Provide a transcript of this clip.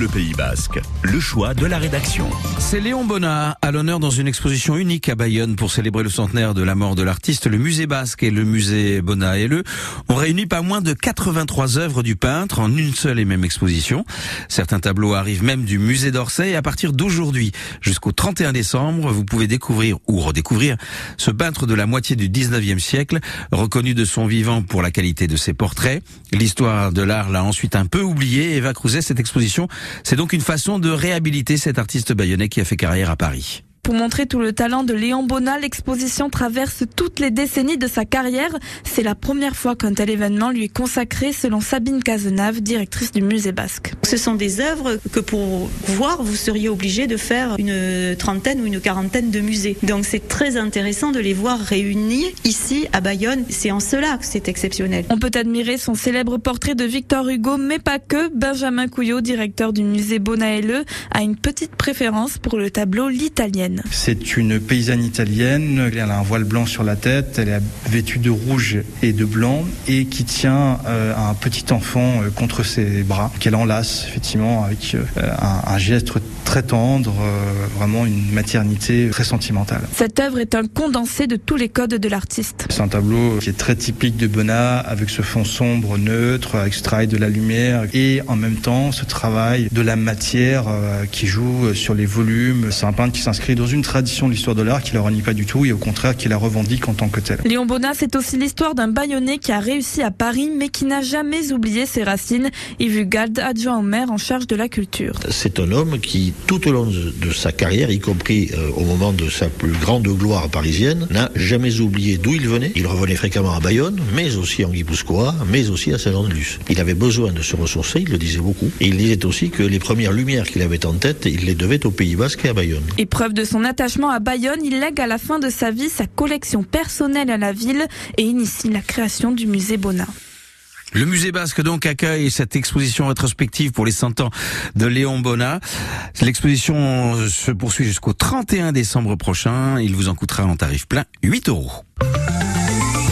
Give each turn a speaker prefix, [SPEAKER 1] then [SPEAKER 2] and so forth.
[SPEAKER 1] Bleu Pays Basque, le choix de la rédaction.
[SPEAKER 2] C'est Léon Bonnat à l'honneur dans une exposition unique à Bayonne pour célébrer le centenaire de la mort de l'artiste. Le musée basque et le musée Bonnat et le ont réuni pas moins de 83 œuvres du peintre en une seule et même exposition. Certains tableaux arrivent même du musée d'Orsay et à partir d'aujourd'hui jusqu'au 31 décembre, vous pouvez découvrir ou redécouvrir ce peintre de la moitié du 19e siècle, reconnu de son vivant pour la qualité de ses portraits. L'histoire de l'art l'a ensuite un peu oublié. Eva Crouzet, cette exposition, c'est donc une façon de réhabiliter cet artiste bayonnais qui a fait carrière à Paris.
[SPEAKER 3] Pour montrer tout le talent de Léon Bonnat, l'exposition traverse toutes les décennies de sa carrière. C'est la première fois qu'un tel événement lui est consacré, selon Sabine Cazenave, directrice du musée basque.
[SPEAKER 4] Ce sont des œuvres que pour voir, vous seriez obligé de faire une trentaine ou une quarantaine de musées. Donc c'est très intéressant de les voir réunis ici à Bayonne. C'est en cela que c'est exceptionnel.
[SPEAKER 3] On peut admirer son célèbre portrait de Victor Hugo, mais pas que. Benjamin Couillot, directeur du musée Bonnat a une petite préférence pour le tableau L'Italienne.
[SPEAKER 5] C'est une paysanne italienne. Elle a un voile blanc sur la tête. Elle est vêtue de rouge et de blanc et qui tient euh, un petit enfant euh, contre ses bras, qu'elle enlace effectivement avec euh, un, geste très tendre, vraiment une maternité très sentimentale.
[SPEAKER 3] Cette œuvre est un condensé de tous les codes de l'artiste.
[SPEAKER 5] C'est un tableau qui est très typique de Bonnat, avec ce fond sombre, neutre, avec ce travail de la lumière et en même temps ce travail de la matière qui joue sur les volumes. C'est un peintre qui s'inscrit dans une tradition de l'histoire de l'art qui la renie pas du tout et au contraire qui la revendique en tant que telle.
[SPEAKER 3] Léon Bonnat, c'est aussi l'histoire d'un baïonné qui a réussi à Paris mais qui n'a jamais oublié ses racines. Yves Gald, adjoint au maire en charge de la culture.
[SPEAKER 6] C'est un homme qui, tout au long de, sa carrière, y compris euh, au moment de sa plus grande gloire parisienne, n'a jamais oublié d'où il venait. Il revenait fréquemment à Bayonne, mais aussi en Guipuscoa, mais aussi à Saint-Jean-de-Luz. Il avait besoin de se ressourcer, il le disait beaucoup. Et il disait aussi que les premières lumières qu'il avait en tête, il les devait au Pays Basque et à Bayonne.
[SPEAKER 3] Épreuve de son attachement à Bayonne, il lègue à la fin de sa vie sa collection personnelle à la ville et initie la création du musée Bonnat.
[SPEAKER 2] Le musée basque donc accueille cette exposition rétrospective pour les 100 ans de Léon Bonnat. L'exposition se poursuit jusqu'au 31 décembre prochain. Il vous en coûtera en tarif plein 8 euros.